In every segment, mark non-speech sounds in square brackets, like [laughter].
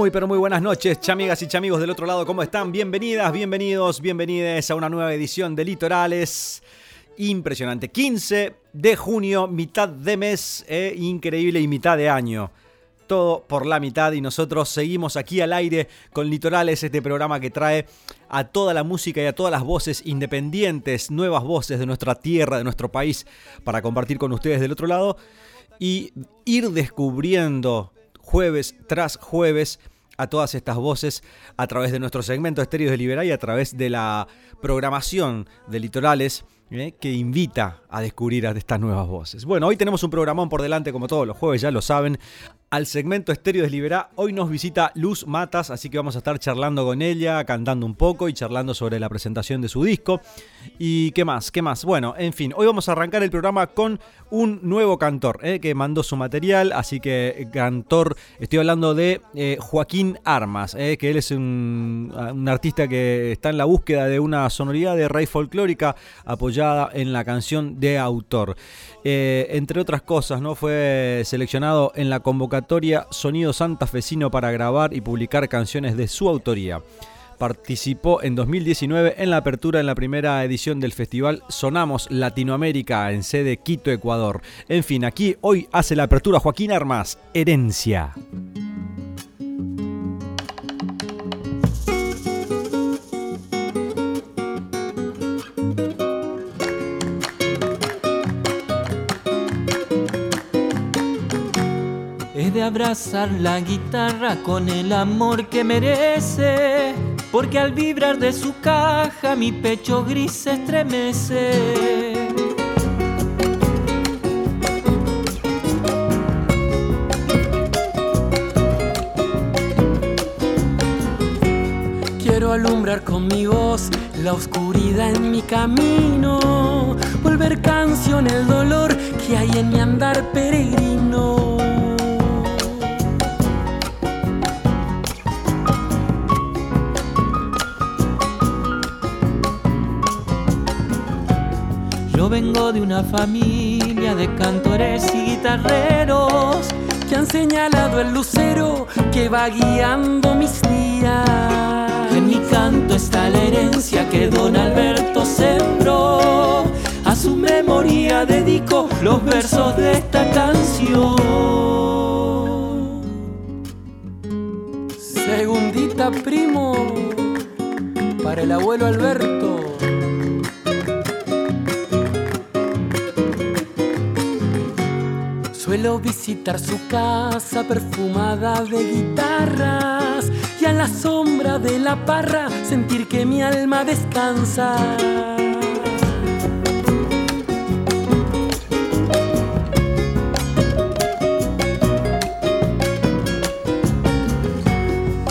Muy, pero muy buenas noches, chamigas y chamigos del otro lado, ¿cómo están? Bienvenidas, bienvenidos, bienvenidas a una nueva edición de Litorales. Impresionante. 15 de junio, mitad de mes, eh, increíble y mitad de año. Todo por la mitad y nosotros seguimos aquí al aire con Litorales, este programa que trae a toda la música y a todas las voces independientes, nuevas voces de nuestra tierra, de nuestro país, para compartir con ustedes del otro lado y ir descubriendo jueves tras jueves a todas estas voces a través de nuestro segmento Estéreos de Liberá y a través de la programación de Litorales ¿eh? que invita a descubrir a estas nuevas voces. Bueno, hoy tenemos un programón por delante como todos los jueves, ya lo saben al segmento Estéreo Desliberá. Hoy nos visita Luz Matas, así que vamos a estar charlando con ella, cantando un poco y charlando sobre la presentación de su disco. ¿Y qué más? ¿Qué más? Bueno, en fin, hoy vamos a arrancar el programa con un nuevo cantor eh, que mandó su material, así que cantor, estoy hablando de eh, Joaquín Armas, eh, que él es un, un, artista que está en la búsqueda de una sonoridad de raíz folclórica apoyada en la canción de autor. Entre otras cosas, ¿no? Fue seleccionado en la convocatoria Sonido Santafesino para grabar y publicar canciones de su autoría. Participó en 2019 en la apertura en la primera edición del festival Sonamos Latinoamérica en sede Quito, Ecuador. En fin, aquí hoy hace la apertura Joaquín Armas, Herencia. De abrazar la guitarra con el amor que merece, porque al vibrar de su caja mi pecho gris se estremece. Quiero alumbrar con mi voz la oscuridad en mi camino, volver canción el dolor que hay en mi andar peregrino. De una familia de cantores y guitarreros que han señalado el lucero que va guiando mis días. En mi canto está la herencia que don Alberto sembró. A su memoria dedico los versos de esta canción. Segundita primo para el abuelo Alberto. Suelo visitar su casa perfumada de guitarras y a la sombra de la parra sentir que mi alma descansa.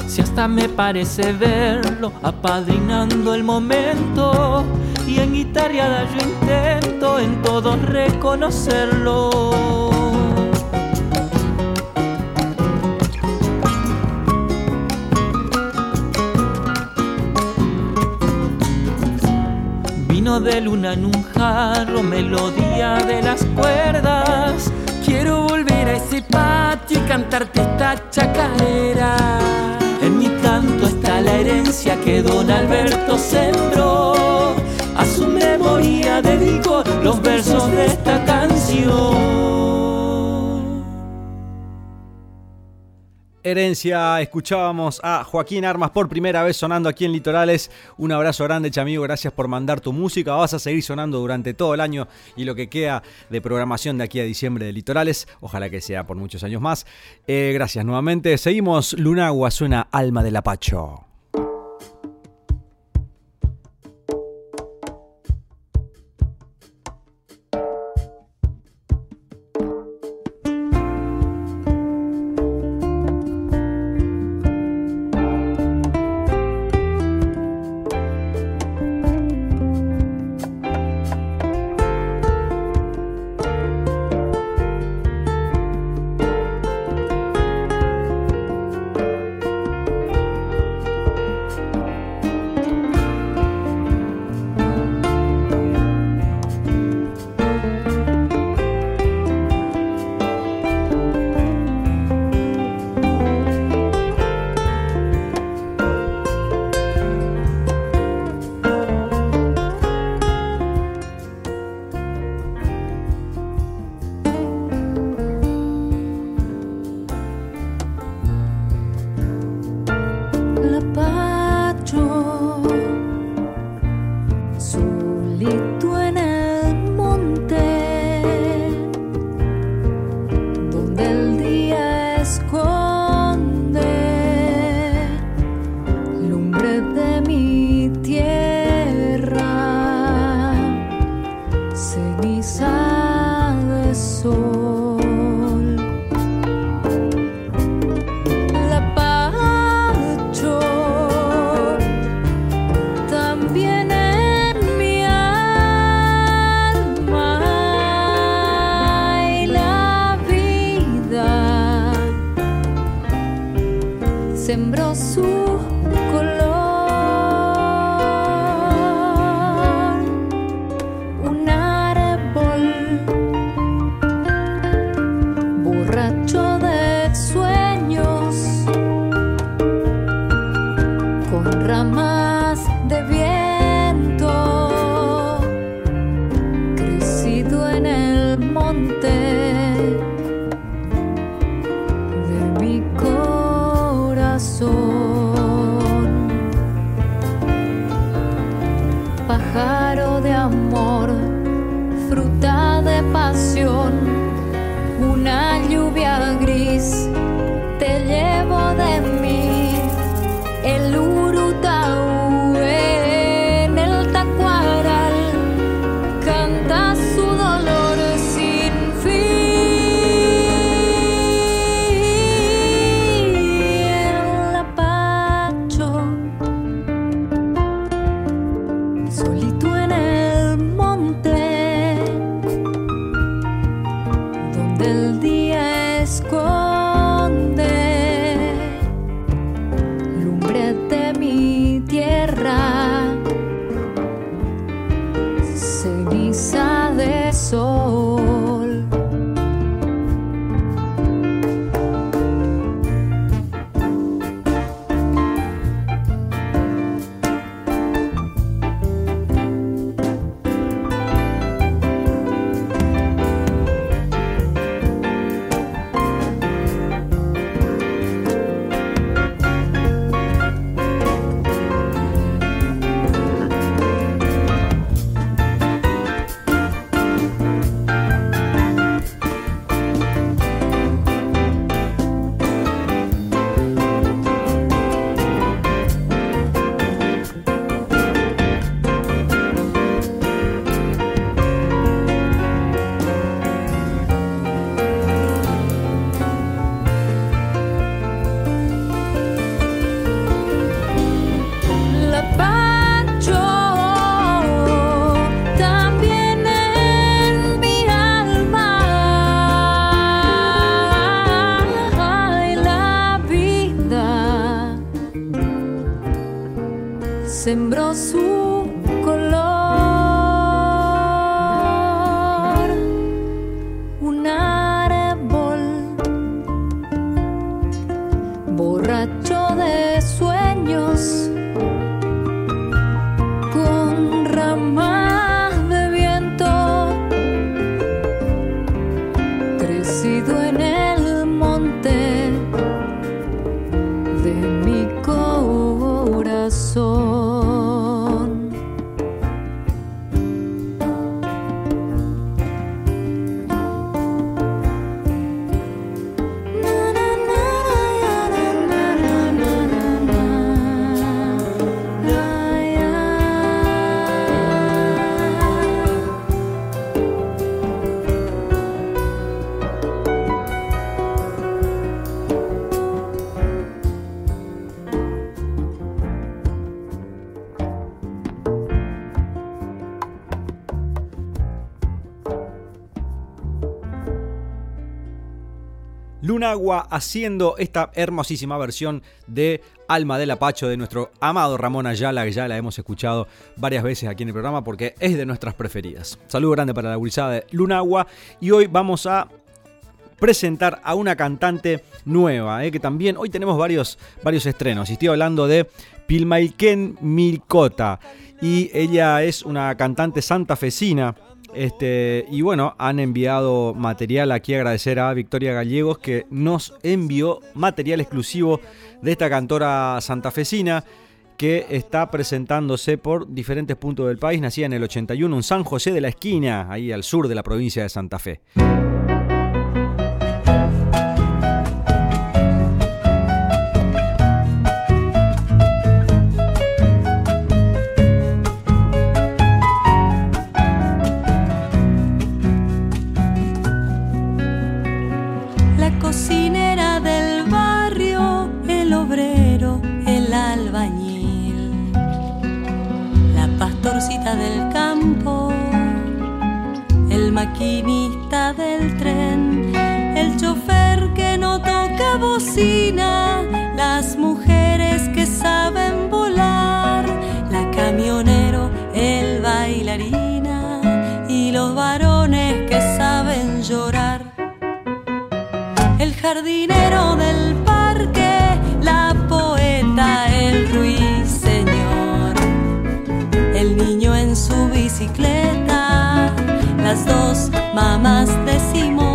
Si hasta me parece verlo apadrinando el momento y en guitarreada yo intento en todo reconocerlo. De luna en un jarro, melodía de las cuerdas. Quiero volver a ese patio y cantarte esta chacarera. En mi canto está la herencia que don Alberto sembró. A su memoria dedico los versos de esta canción. Herencia, escuchábamos a Joaquín Armas por primera vez sonando aquí en Litorales. Un abrazo grande, chamigo, gracias por mandar tu música. Vas a seguir sonando durante todo el año y lo que queda de programación de aquí a diciembre de Litorales. Ojalá que sea por muchos años más. Eh, gracias nuevamente. Seguimos, Lunagua suena Alma del Apacho. De amor, fruta de pasión, una lluvia gris te llevo de mí. abraço Haciendo esta hermosísima versión de Alma del Apacho de nuestro amado Ramón Ayala, que ya la hemos escuchado varias veces aquí en el programa porque es de nuestras preferidas. Saludo grande para la gurizada de Lunagua y hoy vamos a presentar a una cantante nueva, eh, que también hoy tenemos varios, varios estrenos. Y estoy hablando de Pilmaiken Milcota. Y ella es una cantante santafesina. Este, y bueno, han enviado material aquí. Agradecer a Victoria Gallegos que nos envió material exclusivo de esta cantora santafesina que está presentándose por diferentes puntos del país. Nacida en el 81 en San José de la Esquina, ahí al sur de la provincia de Santa Fe. jardinero del parque, la poeta, el ruiseñor, el niño en su bicicleta, las dos mamás decimos.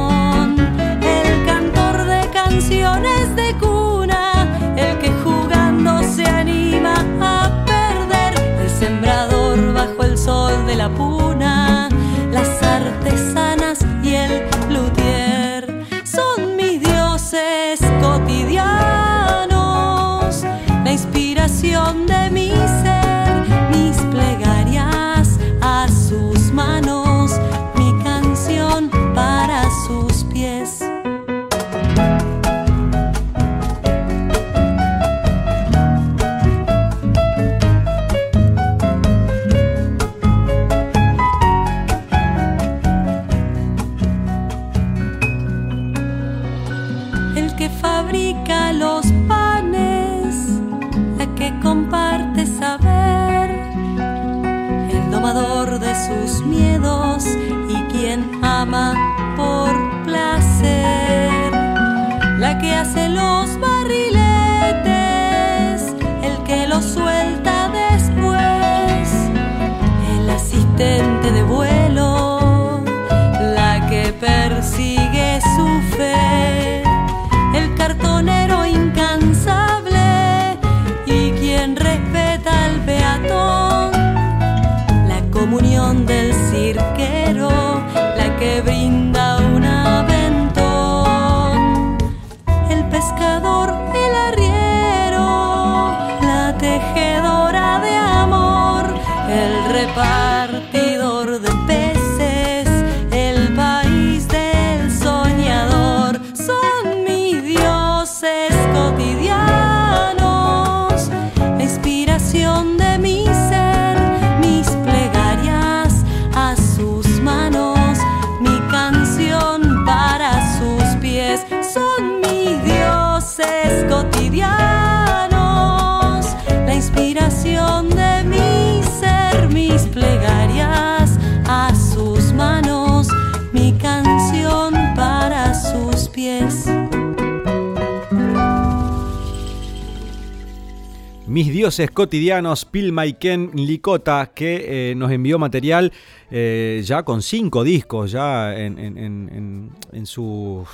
Mis Dioses Cotidianos, Pilma y Ken Licota, que eh, nos envió material eh, ya con cinco discos ya en, su,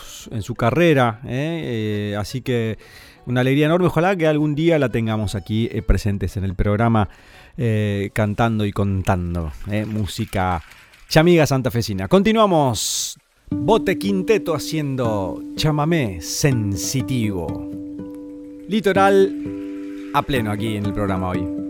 carrera. Eh, así que una alegría enorme. Ojalá que algún día la tengamos aquí presentes en el programa cantando y contando música chamiga santafesina. Continuamos. Bote Quinteto haciendo chamamé sensitivo. Litoral a pleno aquí en el programa hoy.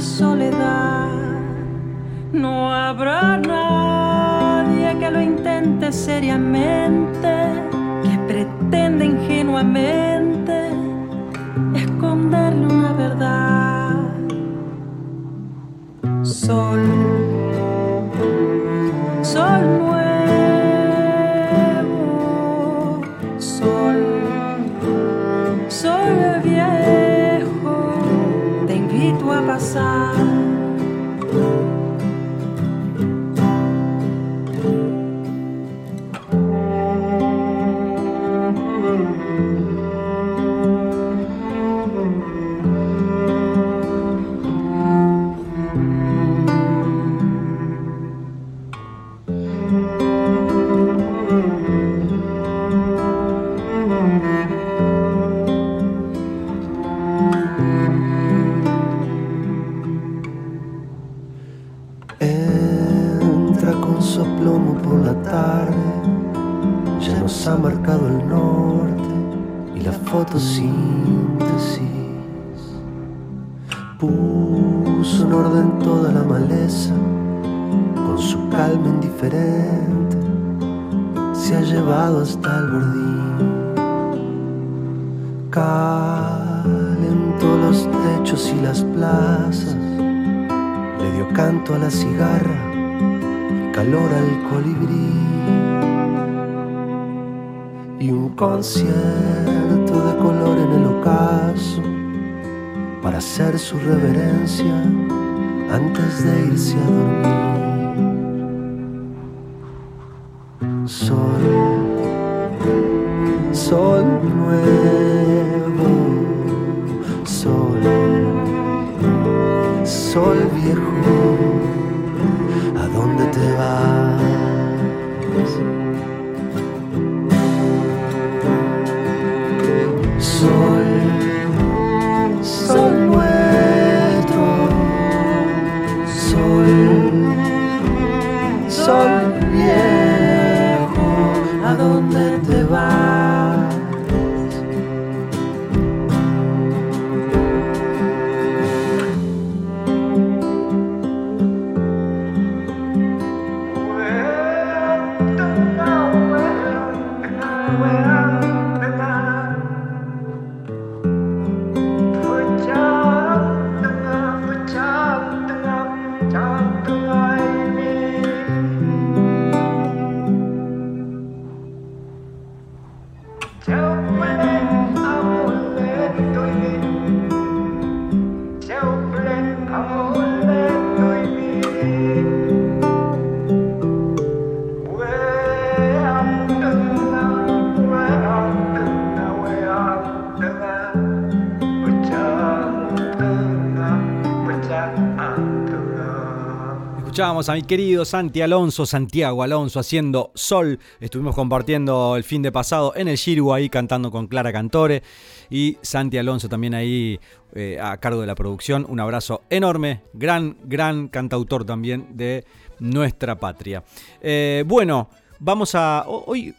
Soledad. No habrá nadie que lo intente seriamente, que pretenda ingenuamente esconderle una verdad. Sol a la cigarra calor al colibrí. Y un concierto de color en el ocaso para hacer su reverencia antes de irse a dormir. A mi querido Santi Alonso, Santiago Alonso, haciendo Sol. Estuvimos compartiendo el fin de pasado en el Shiru ahí cantando con Clara Cantore. Y Santi Alonso también ahí eh, a cargo de la producción. Un abrazo enorme, gran, gran cantautor también de nuestra patria. Eh, bueno, Vamos a. ho- Hoy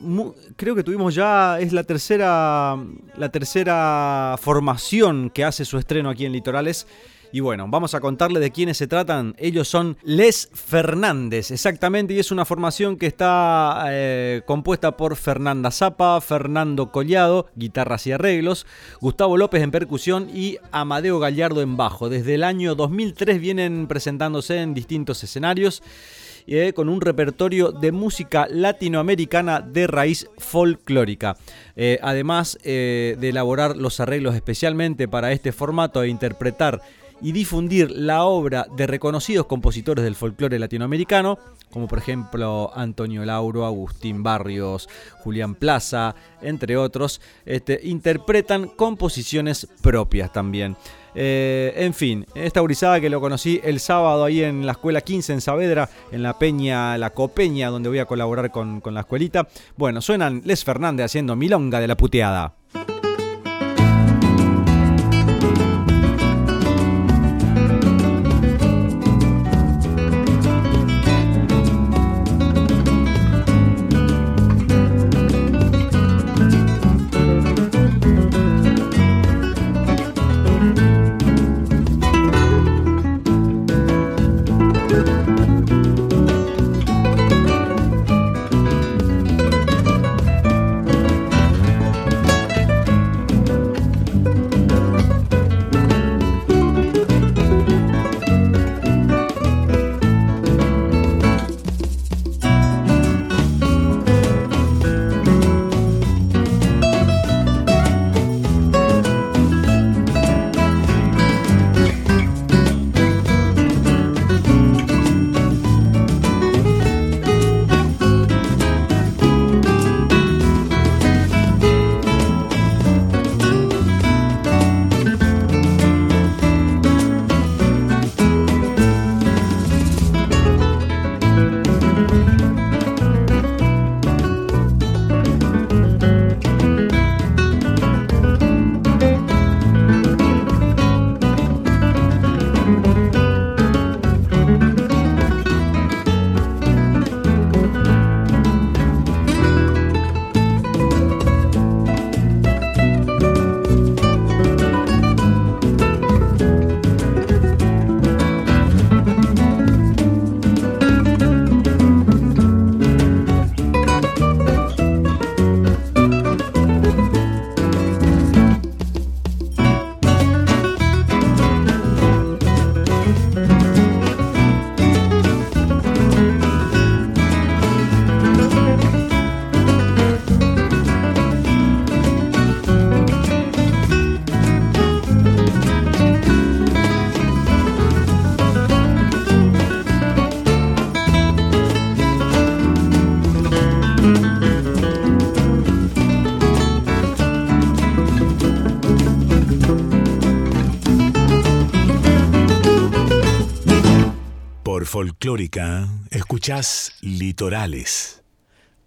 creo que tuvimos ya. Es la tercera. La tercera formación que hace su estreno aquí en Litorales. Y bueno, vamos a contarle de quiénes se tratan. Ellos son Les Fernández, exactamente, y es una formación que está eh, compuesta por Fernanda Zapa, Fernando Collado, guitarras y arreglos, Gustavo López en percusión y Amadeo Gallardo en bajo. Desde el año 2003 vienen presentándose en distintos escenarios eh, con un repertorio de música latinoamericana de raíz folclórica. Eh, además de elaborar los arreglos especialmente para este formato e interpretar y difundir la obra de reconocidos compositores del folclore latinoamericano, como por ejemplo Antonio Lauro, Agustín Barrios, Julián Plaza, entre otros, este, interpretan composiciones propias también. Eh, en fin, esta gurizada que lo conocí el sábado ahí en la escuela 15 en Saavedra, en la Peña, la Copeña, donde voy a colaborar con, con la escuelita. Bueno, suenan Les Fernández haciendo Milonga de la puteada. Folclórica, escuchás Litorales.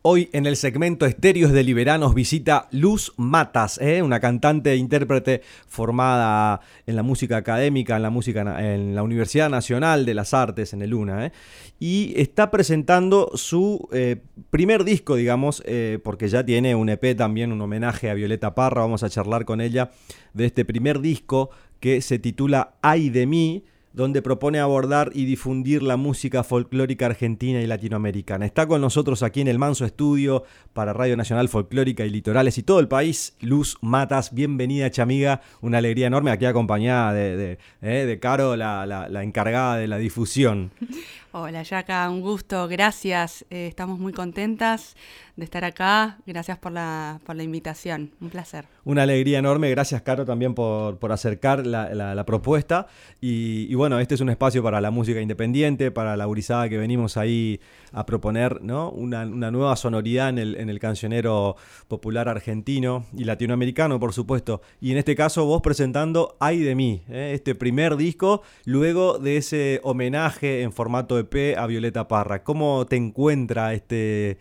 Hoy en el segmento Estéreos de Liberanos visita Luz Matas, ¿eh? una cantante e intérprete formada en la música académica, en la, música, en la Universidad Nacional de las Artes, en el UNA, ¿eh? y está presentando su eh, primer disco, digamos, eh, porque ya tiene un EP también, un homenaje a Violeta Parra, vamos a charlar con ella de este primer disco que se titula Ay de mí, donde propone abordar y difundir la música folclórica argentina y latinoamericana. Está con nosotros aquí en el Manso Estudio para Radio Nacional Folclórica y Litorales y todo el país, Luz Matas. Bienvenida, chamiga. Una alegría enorme aquí acompañada de, de, eh, de Caro, la, la- encargada de la difusión. [laughs] Hola, Yaka, un gusto, gracias. Eh, estamos muy contentas de estar acá. Gracias por la, por la invitación, un placer. Una alegría enorme. Gracias, Caro, también por, por acercar la, la- propuesta. Y, y bueno, este es un espacio para la música independiente, para la gurizada que venimos ahí a proponer ¿no? una, una nueva sonoridad en el, en el cancionero popular argentino y latinoamericano, por supuesto. Y en este caso, vos presentando Ay de mí, ¿eh? este primer disco, luego de ese homenaje en formato EP a Violeta Parra. ¿Cómo te encuentra este.?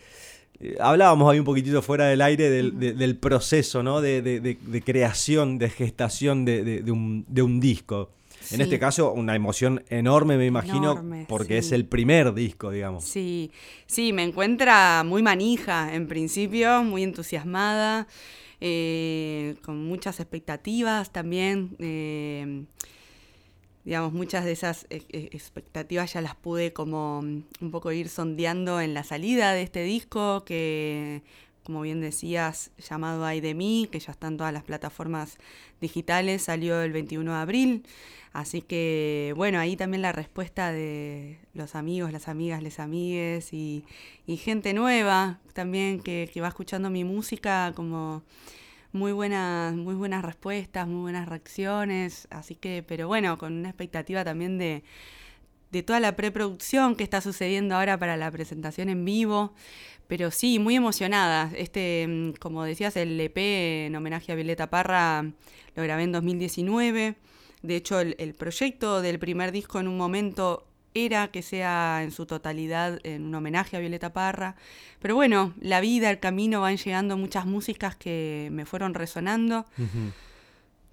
Eh, Hablábamos ahí un poquitito fuera del aire del, de- del proceso, ¿no? De, de- de- creación, de gestación de, un, de un disco. En este caso, una emoción enorme, me imagino, Enorme, porque sí. es el primer disco, digamos. Sí, sí, me encuentra muy manija en principio, muy entusiasmada, eh, con muchas expectativas también. eh, digamos, muchas de esas eh, eh, expectativas ya las pude como mm, un poco ir sondeando en la salida de este disco que, como bien decías, llamado Ay de mí, que ya está en todas las plataformas digitales, salió el 21 de abril. Así que, bueno, ahí también la respuesta de los amigos, las amigas, les amigues y, y gente nueva también que, que va escuchando mi música como muy buenas, muy buenas respuestas, muy buenas reacciones, así que, pero bueno, con una expectativa también de, de toda la preproducción que está sucediendo ahora para la presentación en vivo. Pero sí, muy emocionada. Este, mm, como decías, el EP en homenaje a Violeta Parra lo grabé en 2019. De hecho, el, el proyecto del primer disco en un momento era que sea en su totalidad en un homenaje a Violeta Parra. Pero bueno, la vida, el camino, van llegando muchas músicas que me fueron resonando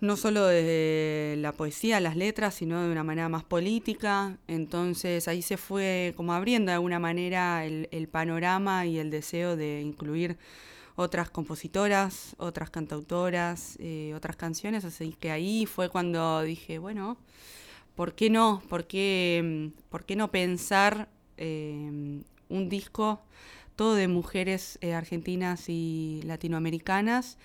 no solo de la poesía, las letras, sino de una manera más política. Entonces ahí se fue como abriendo de alguna manera el, el panorama y el deseo de incluir otras compositoras, otras cantautoras, eh, otras canciones. Así que ahí fue cuando dije, bueno, ¿por qué no? ¿Por qué, por qué no pensar eh, un disco todo de mujeres eh, argentinas y latinoamericanas?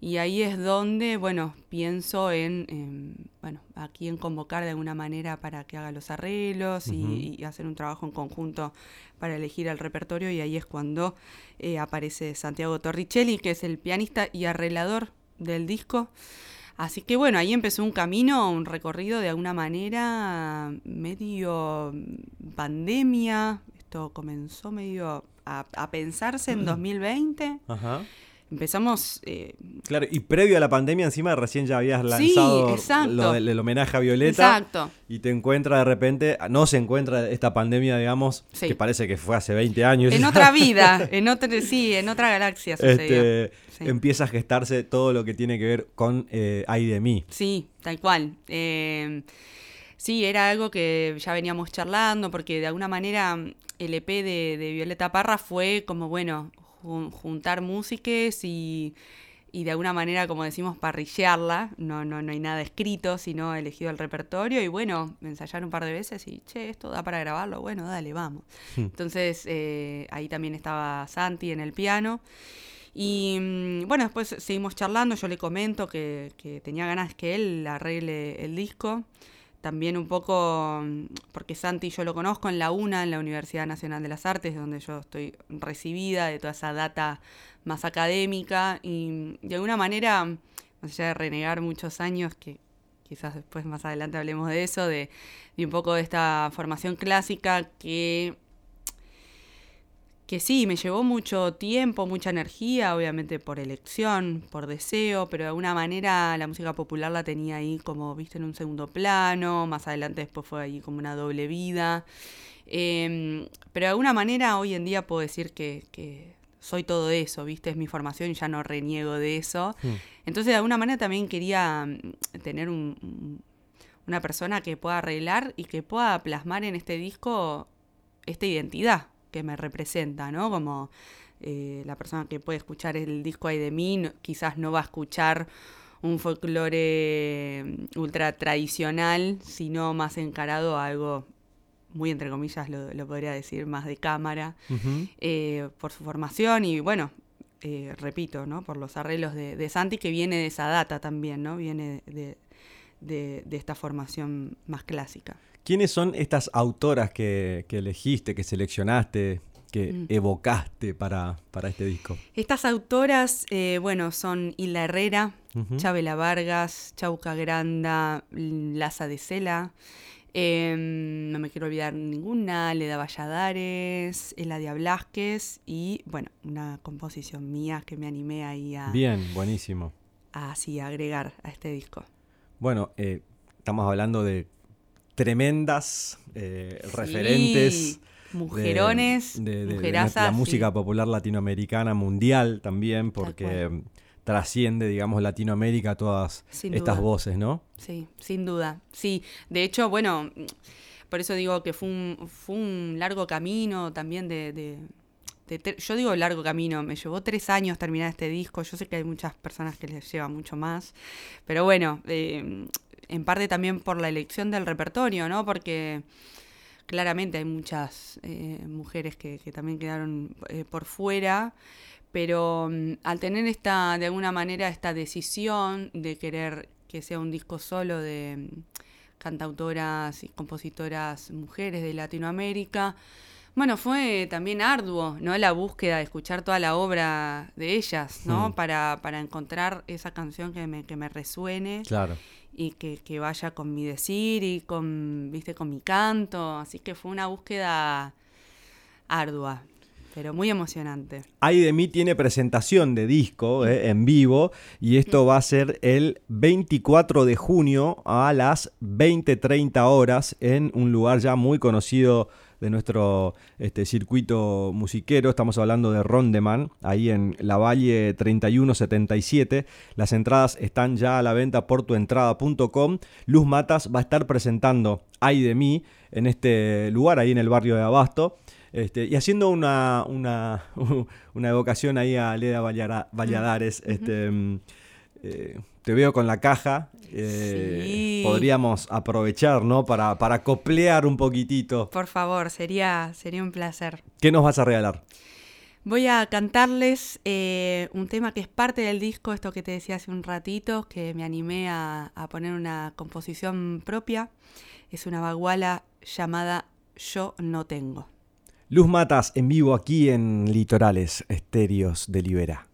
Y ahí es donde, bueno, pienso en, en, bueno, aquí en convocar de alguna manera para que haga los arreglos y, y hacer un trabajo en conjunto para elegir el repertorio. Y ahí es cuando eh, aparece Santiago Torricelli, que es el pianista y arreglador del disco. Así que bueno, ahí empezó un camino, un recorrido de alguna manera medio pandemia. Esto comenzó medio a, a pensarse en 2020. Ajá. Empezamos eh, Claro, y previo a la pandemia encima recién ya habías lanzado exacto. lo del el homenaje a Violeta. Exacto. Y te encuentra de repente, no se encuentra esta pandemia, digamos, Sí. que parece que fue hace 20 años. En otra [laughs] vida, en otra, sí, en otra galaxia sucedió. este, Sí. empieza a gestarse todo lo que tiene que ver con eh, Ay de mí. Sí, tal cual. Eh, sí, era algo que ya veníamos charlando, porque de alguna manera el EP de, de Violeta Parra fue como, bueno, jun- juntar músiques y, y de alguna manera, como decimos, parrillearla. No, no, no hay nada escrito, sino elegido el repertorio. Y bueno, ensayar un par de veces y, che, esto da para grabarlo. Bueno, dale, vamos. Entonces, eh, ahí también estaba Santi en el piano. Y mm, bueno, después seguimos charlando, yo le comento que, que tenía ganas que él arregle el disco. También un poco, mm, porque Santi yo lo conozco en la UNA, en la Universidad Nacional de las Artes, donde yo estoy recibida de toda esa data más académica. Y mm, de alguna manera, más allá de renegar muchos años, que quizás después más adelante hablemos de eso, de, de un poco de esta formación clásica que que sí, me llevó mucho tiempo, mucha energía, obviamente por elección, por deseo, pero de alguna manera la música popular la tenía ahí como, viste, en un segundo plano, más adelante después fue ahí como una doble vida. Eh, pero de alguna manera hoy en día puedo decir que, que soy todo eso, viste, es mi formación y ya no reniego de eso. Entonces de alguna manera también quería mm, tener un- una persona que pueda arreglar y que pueda plasmar en este disco esta identidad que me representa, ¿no? Como eh, la persona que puede escuchar el disco ahí de mí, quizás no va a escuchar un folclore mm, ultra tradicional, sino más encarado a algo muy entre comillas lo, lo podría decir, más de cámara, eh, por su formación y bueno, eh, repito, ¿no? Por los arreglos de, de Santi, que viene de esa data también, ¿no? Viene de, de- de esta formación más clásica. ¿Quiénes son estas autoras que, que elegiste, que seleccionaste, que Mm. evocaste para, para este disco? Estas autoras, eh, bueno, son Hilda Herrera, Ujú. Chabela Vargas, Chauca Granda, Laza de Cela, eh, no me quiero olvidar ninguna, Leda Valladares, Eladia Blasquez y, bueno, una composición mía que me animé ahí a, Bien, buenísimo. a así agregar a este disco. Bueno, eh, estamos hablando de tremendas eh, Sí, referentes. de- Mujerones, de, de- de mujerazas, la sí. música popular latinoamericana mundial también, porque trasciende, digamos, Latinoamérica, todas Sin estas duda. voces, ¿no? Sí, sin duda. Sí, de hecho, bueno, por eso digo que fue un, fue un largo camino también de, de- de yo digo largo camino, me llevó tres años terminar este disco, yo sé que hay muchas personas que les lleva mucho más, pero bueno, eh, en parte también por la elección del repertorio, ¿no? Porque claramente hay muchas eh, mujeres que, que también quedaron eh, por fuera, pero mm, al tener esta, de alguna manera, esta decisión de querer que sea un disco solo de mm, cantautoras y compositoras mujeres de Latinoamérica, bueno, fue también arduo, ¿no? La búsqueda de escuchar toda la obra de ellas, ¿no? Mm. Para, para encontrar esa canción que me, que me resuene Claro. Y que, que vaya con mi decir y con, viste, con mi canto. Así que fue una búsqueda ardua, pero muy emocionante. Ay de mí tiene presentación de disco eh, en vivo y esto va a ser el 24 de junio a las 20.30 horas en un lugar ya muy conocido de nuestro este, circuito musiquero. Estamos hablando de Rondeman, ahí en la Valle 3177. Las entradas están ya a la venta por tuentrada.com. Luz Matas va a estar presentando Ay de mí en este lugar, ahí en el barrio de Abasto. Este, y haciendo una, una, [laughs] una evocación ahí a Leda Valladares, este, mm, eh, te veo con la caja. eh, Sí. Podríamos aprovechar, ¿no? Para, para coplear un poquitito. Por favor, sería, sería un placer. ¿Qué nos vas a regalar? Voy a cantarles eh, un tema que es parte del disco, esto que te decía hace un ratito, que me animé a, a poner una composición propia. Es una baguala llamada Yo no tengo. Luz Matas en vivo aquí en Litorales Estéreos de Libera.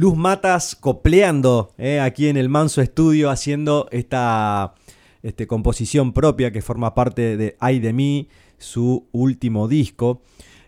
Luz Matas copleando eh, aquí en el Manso Estudio, haciendo esta este, composición propia que forma parte de Ay de mí, su último disco,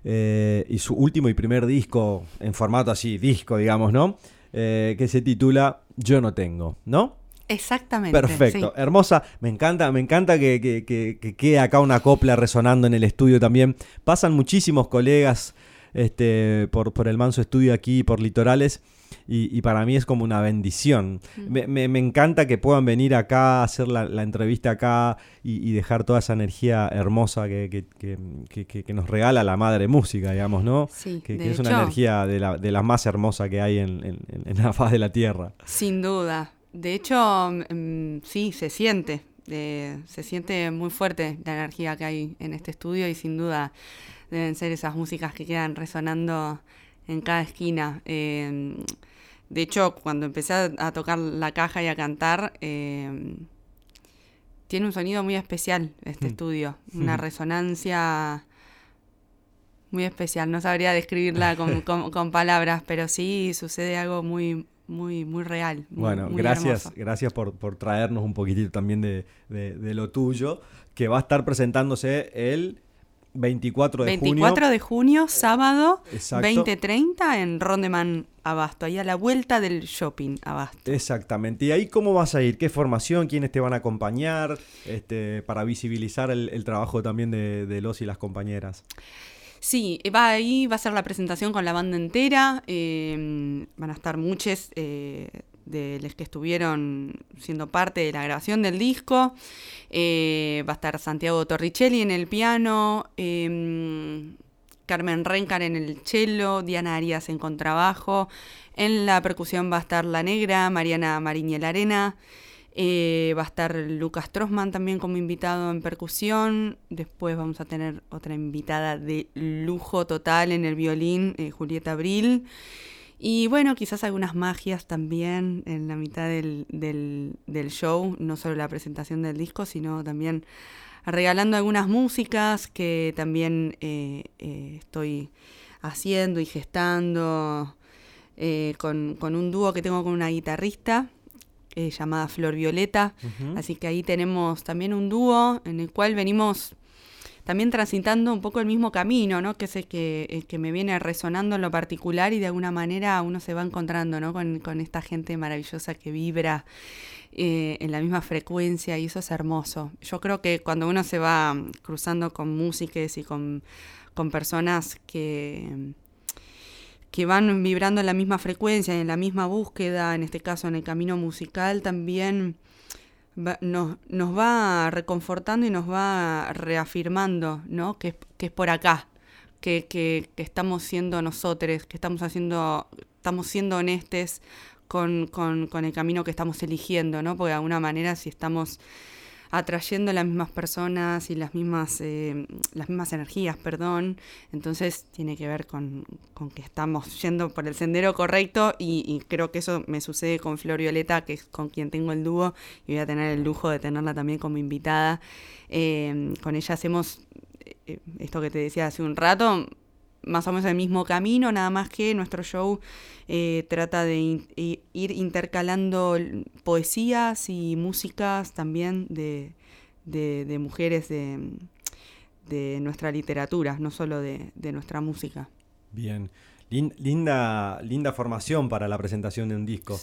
eh, y su último y primer disco en formato así, disco, digamos, ¿no? Eh, que se titula Yo no tengo, ¿no? Exactamente. Perfecto, hermosa, me encanta, me encanta que, que- que- que quede acá una copla resonando en el estudio también. Pasan muchísimos colegas este, por, por el Manso Estudio aquí, por Litorales, y, y para mí es como una bendición. Me, me- me encanta que puedan venir acá, hacer la, la entrevista acá y, y dejar toda esa energía hermosa que, que- que- que- nos regala la madre música, digamos, ¿no? Sí, que, de es una energía de la, de la más hermosa que hay en, en- en la faz de la tierra. Sin duda. De hecho, mm, sí, se siente. eh, se siente muy fuerte la energía que hay en este estudio y sin duda deben ser esas músicas que quedan resonando en cada esquina. Eh, de hecho, cuando empecé a, tocar la caja y a cantar, eh, tiene un sonido muy especial este Mm. estudio, una resonancia muy especial. No sabría describirla con, [laughs] con- con palabras, pero sí sucede algo muy, muy, muy real. muy- Bueno, muy gracias, hermoso. gracias por, por traernos un poquitito también de, de- de lo tuyo, que va a estar presentándose el 24 de 24 junio. de junio, sábado, Exacto. 20.30 en Rondeman Abasto, ahí a la vuelta del shopping Abasto. Exactamente. ¿Y ahí cómo vas a ir? ¿Qué formación? ¿Quiénes te van a acompañar? Este, para visibilizar el, el trabajo también de, de los y las compañeras. Sí, va ahí, va a ser la presentación con la banda entera. eh, van a estar muchos eh, de los que estuvieron siendo parte de la grabación del disco. eh, va a estar Santiago Torricelli en el piano. eh, Carmen Rencar en el cello, Diana Arias en contrabajo. En la percusión va a estar La Negra, Mariana Mariñel Arena. Eh, va a estar Lucas Trosman también como invitado en percusión. Después vamos a tener otra invitada de lujo total en el violín, eh, Julieta Abril. Y bueno, quizás algunas magias también en la mitad del, del- del show, no solo la presentación del disco, sino también regalando algunas músicas que también eh, eh, estoy haciendo y gestando eh, con, con un dúo que tengo con una guitarrista eh, llamada Flor Violeta. Así que ahí tenemos también un dúo en el cual venimos también transitando un poco el mismo camino, ¿no? Que es el que, que me viene resonando en lo particular y de alguna manera uno se va encontrando, ¿no? Con, con esta gente maravillosa que vibra eh, en la misma frecuencia y eso es hermoso. Yo creo que cuando uno se va mm, cruzando con músicos y con, con personas que que van vibrando en la misma frecuencia, en la misma búsqueda, en este caso en el camino musical, también va- nos, nos va reconfortando y nos va reafirmando, ¿no? Que, que es por acá, que, que- que estamos siendo nosotros, que estamos haciendo, estamos siendo honestes con, con- con el camino que estamos eligiendo, ¿no? Porque de alguna manera si estamos atrayendo las mismas personas y las mismas, eh, las mismas energías, perdón. Entonces tiene que ver con, con que estamos yendo por el sendero correcto y, y creo que eso me sucede con Flor Violeta, que es con quien tengo el dúo y voy a tener el lujo de tenerla también como invitada. Eh, con ella hacemos eh, esto que te decía hace un rato, más o menos el mismo camino, nada más que nuestro show eh, trata de in- ir intercalando poesías y músicas también de, de- de mujeres de, de nuestra literatura, no solo de, de nuestra música. Bien. Lin- linda, linda formación para la presentación de un disco.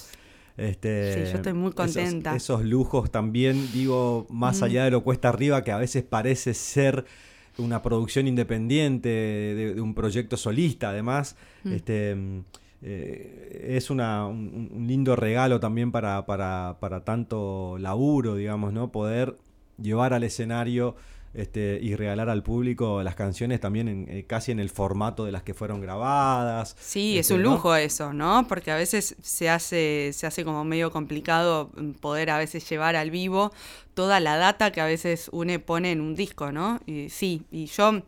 Este, Sí, yo estoy muy esos- contenta. Esos, lujos también, digo, más Mm. allá de lo cuesta arriba, que a veces parece ser una producción independiente de, de un proyecto solista, además, Mm. este, mm, eh, es una- un, un lindo regalo también para, para, para tanto laburo, digamos, ¿no? Poder llevar al escenario este, y regalar al público las canciones también en, eh, casi en el formato de las que fueron grabadas. Sí, es Este, un ¿no? lujo eso, ¿no? Porque a veces se hace, se hace como medio complicado mm, poder a veces llevar al vivo toda la data que a veces uno pone en un disco, ¿no? Y sí, y yo,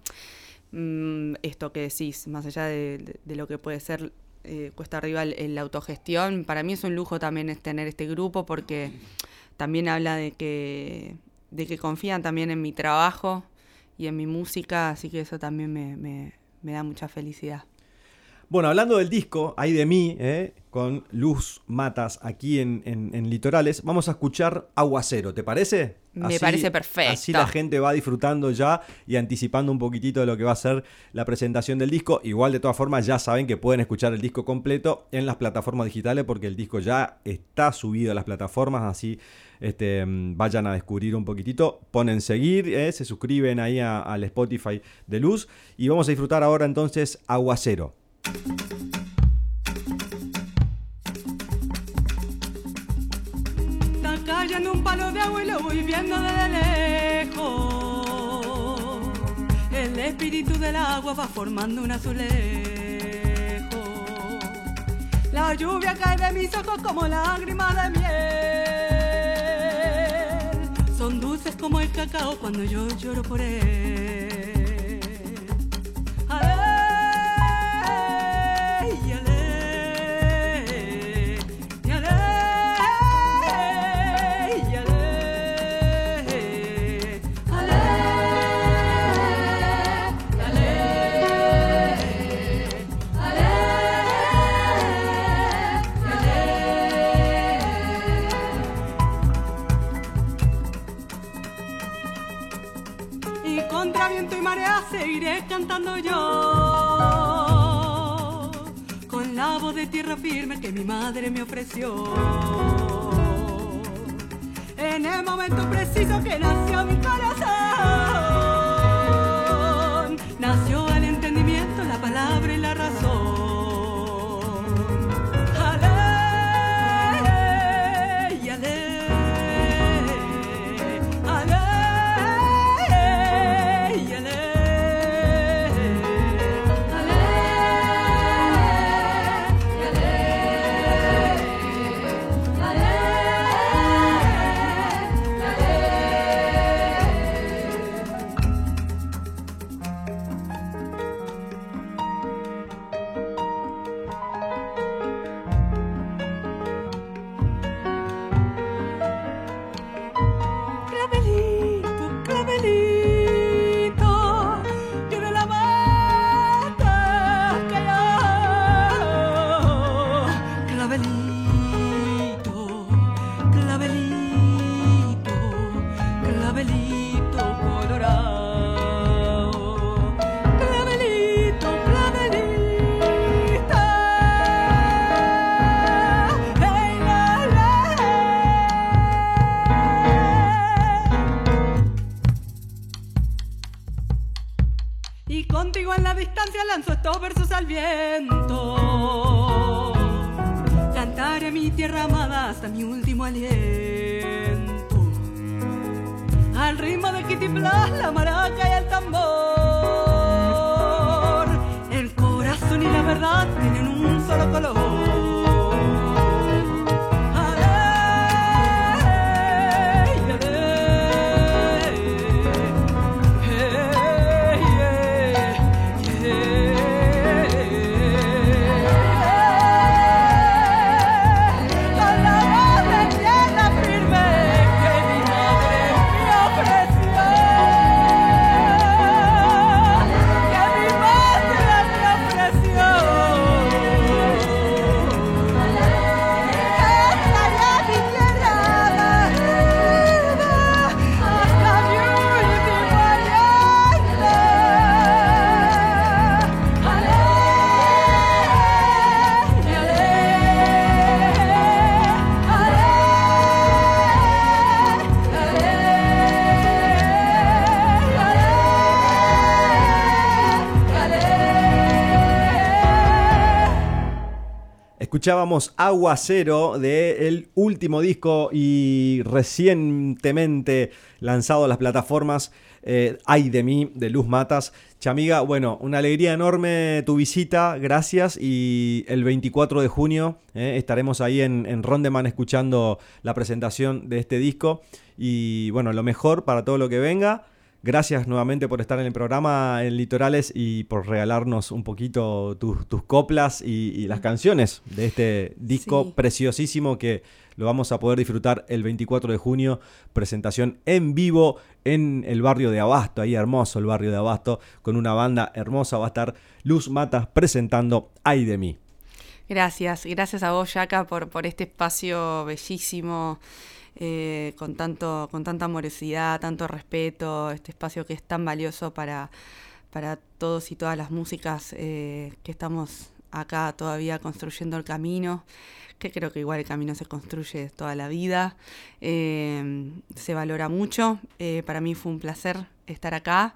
mm, esto que decís, más allá de, de- de lo que puede ser eh, cuesta arriba el autogestión, para mí es un lujo también es tener este grupo porque también habla de que, de que confían también en mi trabajo y en mi música, así que eso también me, me- me da mucha felicidad. Bueno, hablando del disco, hay de mí, ¿eh? con Luz Matas aquí en, en- en Litorales, vamos a escuchar Aguacero, ¿te parece? Me parece perfecto. Así la gente va disfrutando ya y anticipando un poquitito de lo que va a ser la presentación del disco. Igual de todas formas ya saben que pueden escuchar el disco completo en las plataformas digitales porque el disco ya está subido a las plataformas, así este, vayan a descubrir un poquitito, ponen seguir, ¿eh? se suscriben ahí al Spotify de Luz y vamos a disfrutar ahora entonces Aguacero. Está cayendo un palo de agua y lo voy viendo desde lejos. El espíritu del agua va formando un azulejo. La lluvia cae de mis ojos como lágrimas de miel. Son dulces como el cacao cuando yo lloro por él. Yo con la voz de tierra firme que mi madre me ofreció. En el momento preciso que nació mi corazón, nació el entendimiento, la palabra y la razón. Escuchábamos Agua Cero del último disco y recientemente lanzado a las plataformas eh, Ay de mí, de Luz Matas. Chamiga, bueno, una alegría enorme tu visita, gracias. Y el 24 de junio eh, estaremos ahí en, en Rondeman escuchando la presentación de este disco. Y bueno, lo mejor para todo lo que venga. Gracias nuevamente por estar en el programa en Litorales y por regalarnos un poquito tus, tus coplas y, y las canciones de este disco Sí. preciosísimo que lo vamos a poder disfrutar el 24 de junio. Presentación en vivo en el barrio de Abasto, ahí hermoso el barrio de Abasto, con una banda hermosa. Va a estar Luz Matas presentando Ay de mí. Gracias, gracias a vos, Yaka, por, por este espacio bellísimo, eh, con, tanto, con tanta amorosidad, tanto respeto, este espacio que es tan valioso para, para todos y todas las músicas eh, que estamos acá todavía construyendo el camino, que creo que igual el camino se construye toda la vida, eh, se valora mucho, para mí fue un placer estar acá.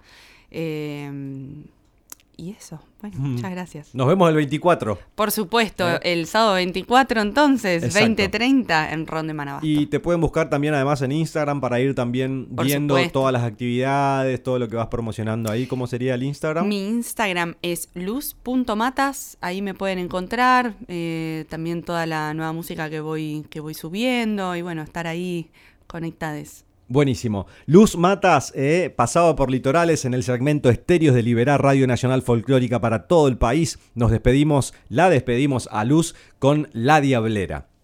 Y eso, bueno, Mm. muchas gracias. Nos vemos el 24. Por supuesto, Eh. el sábado 24 entonces, Exacto. 20.30 en Ron de Manabasto. Y te pueden buscar también además en Instagram para ir también Por viendo supuesto. todas las actividades, todo lo que vas promocionando ahí. ¿Cómo sería el Instagram? Mi Instagram es luz.matas, ahí me pueden encontrar, eh, también toda la nueva música que voy, que voy subiendo y bueno, estar ahí conectados. Buenísimo. Luz Matas, eh, pasado por Litorales en el segmento Estéreos de Liberar Radio Nacional Folclórica para todo el país. Nos despedimos, la despedimos a Luz con La Diablera.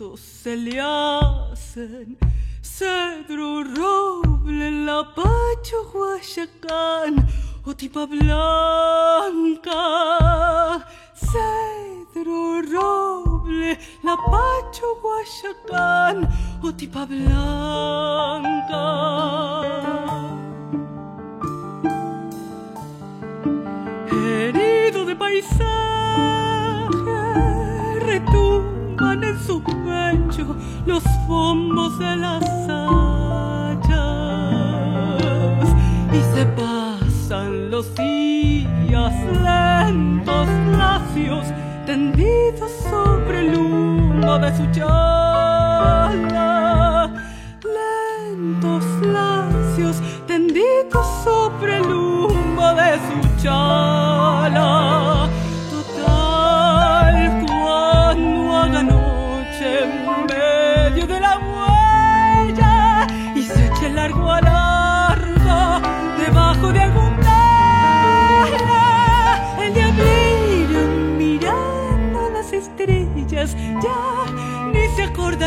Huesos se le hacen cedro roble, lapacho guayacán o tipa blanca. Cedro roble, lapacho guayacán o tipa blanca. herido de paisaje, en su pecho los bombos de las hachas y se pasan los días lentos, lacios, tendidos sobre el humo de su chala. Lentos, lacios, tendidos sobre el humo de su chala.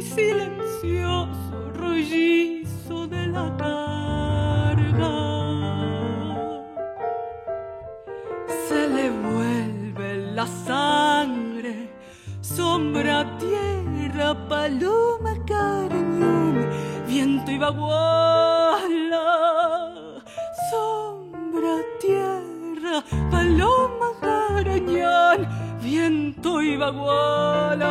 silencioso rollizo de la carga. Se le vuelve la sangre, sombra, tierra, paloma, cariñón, viento y baguala. Sombra, tierra, paloma, carañán, viento y baguala.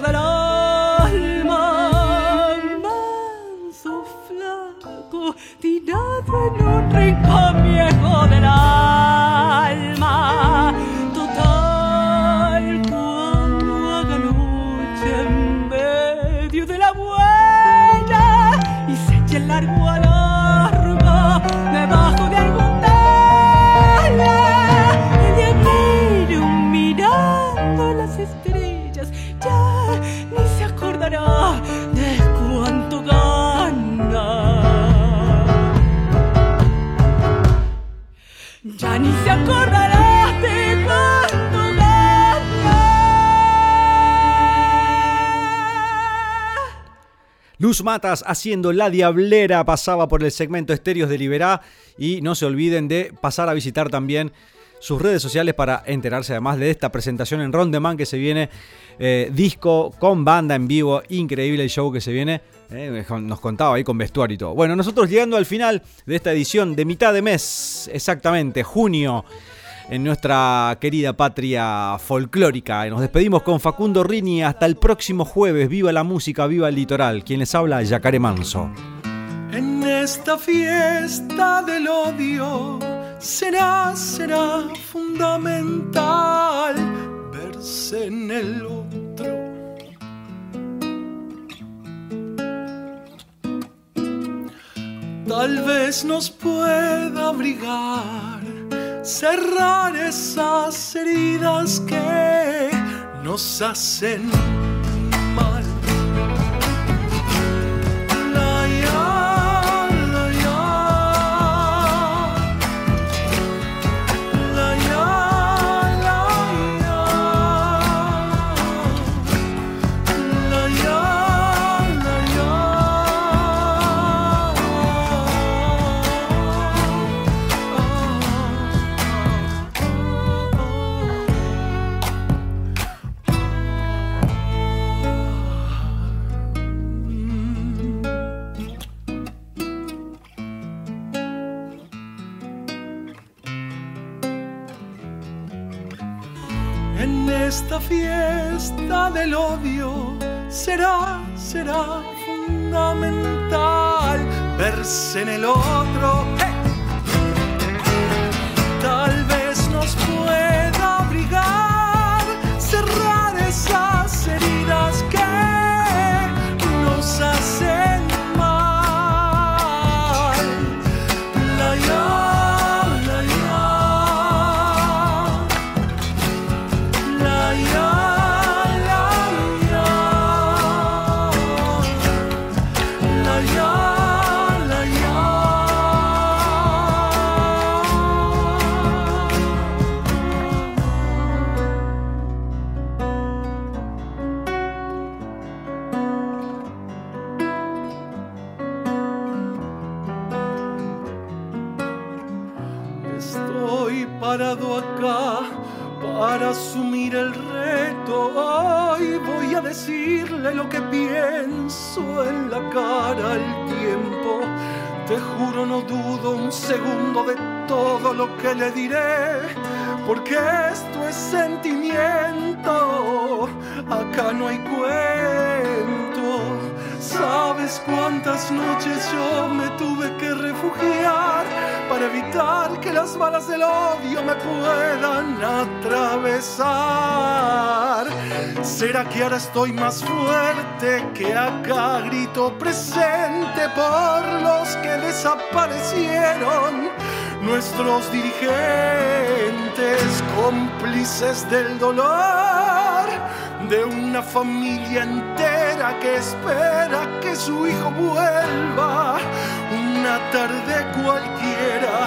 Viejo del Luz Matas haciendo La Diablera pasaba por el segmento Estéreos de Liberá y no se olviden de pasar a visitar también sus redes sociales para enterarse además de esta presentación en Rondeman que se viene eh, disco con banda en vivo, increíble el show que se viene, eh, nos contaba ahí con vestuario y todo. Bueno, nosotros llegando al final de esta edición de mitad de mes, exactamente, junio, en nuestra querida patria folclórica. Nos despedimos con Facundo Rini hasta el próximo jueves. Viva la música, viva el litoral. Quien les habla, Yacaré Manso. En esta fiesta del odio será, será fundamental verse en el otro. Tal vez nos pueda abrigar, cerrar esas heridas que nos hacen mal. Te juro, no dudo un segundo de todo lo que le diré, porque esto es sentimiento. Acá no hay cuento. ¿Sabes cuántas noches yo me tuve que refugiar para evitar que las balas del odio me puedan atravesar? ¿Será que ahora estoy más fuerte que acá grito presente por los que desaparecieron? Nuestros dirigentes, cómplices del dolor de una familia entera que espera que su hijo vuelva una tarde cualquiera.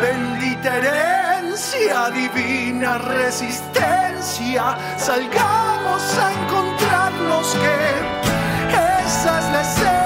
Bendita herencia, divina resistencia, salgamos a encontrarnos que esa es